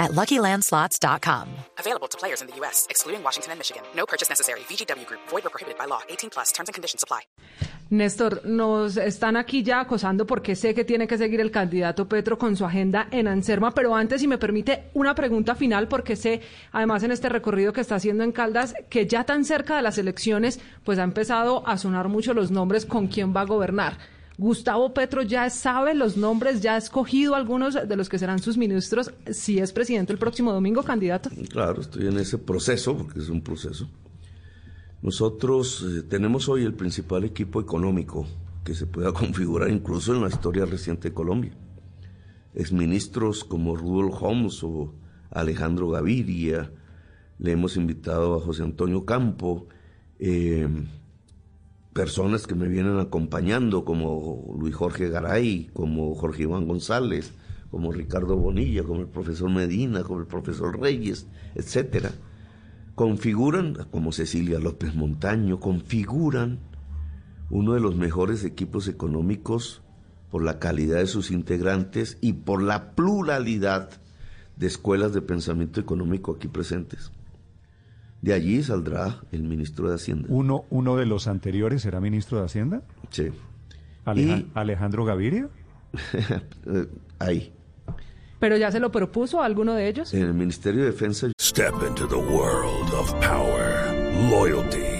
at LuckyLandSlots.com. Available to players in the U.S., excluding Washington and Michigan. No purchase necessary. VGW Group. Void or prohibited by law. 18 plus. Terms and conditions apply. Néstor, nos están aquí ya acosando porque sé que tiene que seguir el candidato Petro con su agenda en Anserma, pero antes, si me permite, una pregunta final porque sé, además en este recorrido que está haciendo en Caldas, que ya tan cerca de las elecciones, pues ha empezado a sonar mucho los nombres con quién va a gobernar. Gustavo Petro ya sabe los nombres, ya ha escogido algunos de los que serán sus ministros si es presidente el próximo domingo, candidato. Claro, estoy en ese proceso, porque es un proceso. Nosotros eh, tenemos hoy el principal equipo económico que se pueda configurar incluso en la historia reciente de Colombia. Exministros como Rudolf Holmes o Alejandro Gaviria, le hemos invitado a José Antonio Campo, eh, personas que me vienen acompañando como Luis Jorge Garay, como Jorge Iván González, como Ricardo Bonilla, como el profesor Medina, como el profesor Reyes, etcétera configuran, como Cecilia López Montaño, configuran uno de los mejores equipos económicos por la calidad de sus integrantes y por la pluralidad de escuelas de pensamiento económico aquí presentes. De allí saldrá el ministro de Hacienda. ¿Uno, uno de los anteriores será ministro de Hacienda? Sí. ¿Alejandro Gaviria? Ahí. ¿Pero ya se lo propuso a alguno de ellos? En el Ministerio de Defensa. Step into the world of power, loyalty,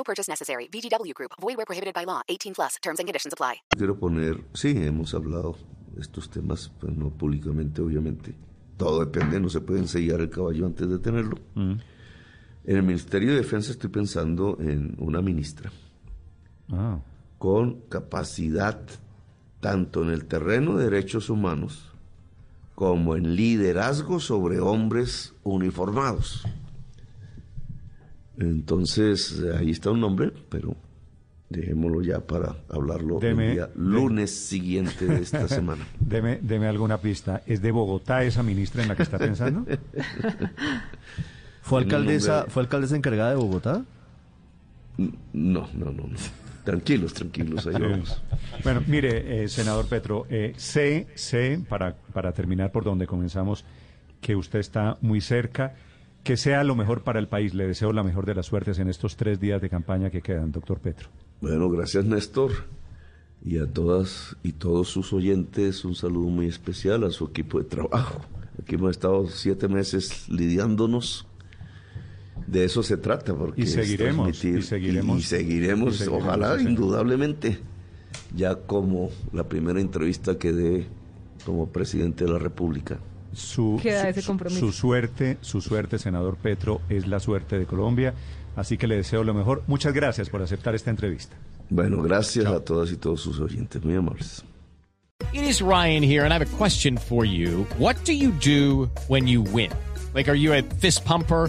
No purchase necessary. VGW Group. Void where prohibited by law. 18 plus. Terms and conditions apply. Quiero poner, sí, hemos hablado de estos temas, pues no públicamente, obviamente. Todo depende, no se puede ensellar el caballo antes de tenerlo. En el Ministerio de Defensa estoy pensando en una ministra Ah. con capacidad tanto en el terreno de derechos humanos como en liderazgo sobre hombres uniformados. Entonces, ahí está un nombre, pero dejémoslo ya para hablarlo Deme- el día lunes siguiente de esta semana. Deme, deme alguna pista. ¿Es de Bogotá esa ministra en la que está pensando? ¿Fue alcaldesa, nombre- ¿Fue alcaldesa encargada de Bogotá? No, no, no, no. Tranquilos, tranquilos, ahí vamos. Bueno, mire, eh, senador Petro, eh, sé, sé, para, para terminar por donde comenzamos, que usted está muy cerca. Que sea lo mejor para el país. Le deseo la mejor de las suertes en estos tres días de campaña que quedan, doctor Petro. Bueno, gracias Néstor. Y a todas y todos sus oyentes, un saludo muy especial a su equipo de trabajo. Aquí hemos estado siete meses lidiándonos. De eso se trata, porque Y seguiremos, y seguiremos, y seguiremos, y seguiremos, ojalá, indudablemente, ya como la primera entrevista que dé como presidente de la República. Su, Queda su- ese compromiso. su suerte, su suerte, senador Petro, es la suerte de Colombia. Así que le deseo lo mejor. Muchas gracias por aceptar esta entrevista. Bueno, gracias a todas y todos sus oyentes, muy amables. It is Ryan here, and I have a question for you. What do you do when you win? Like, are you a fist pumper?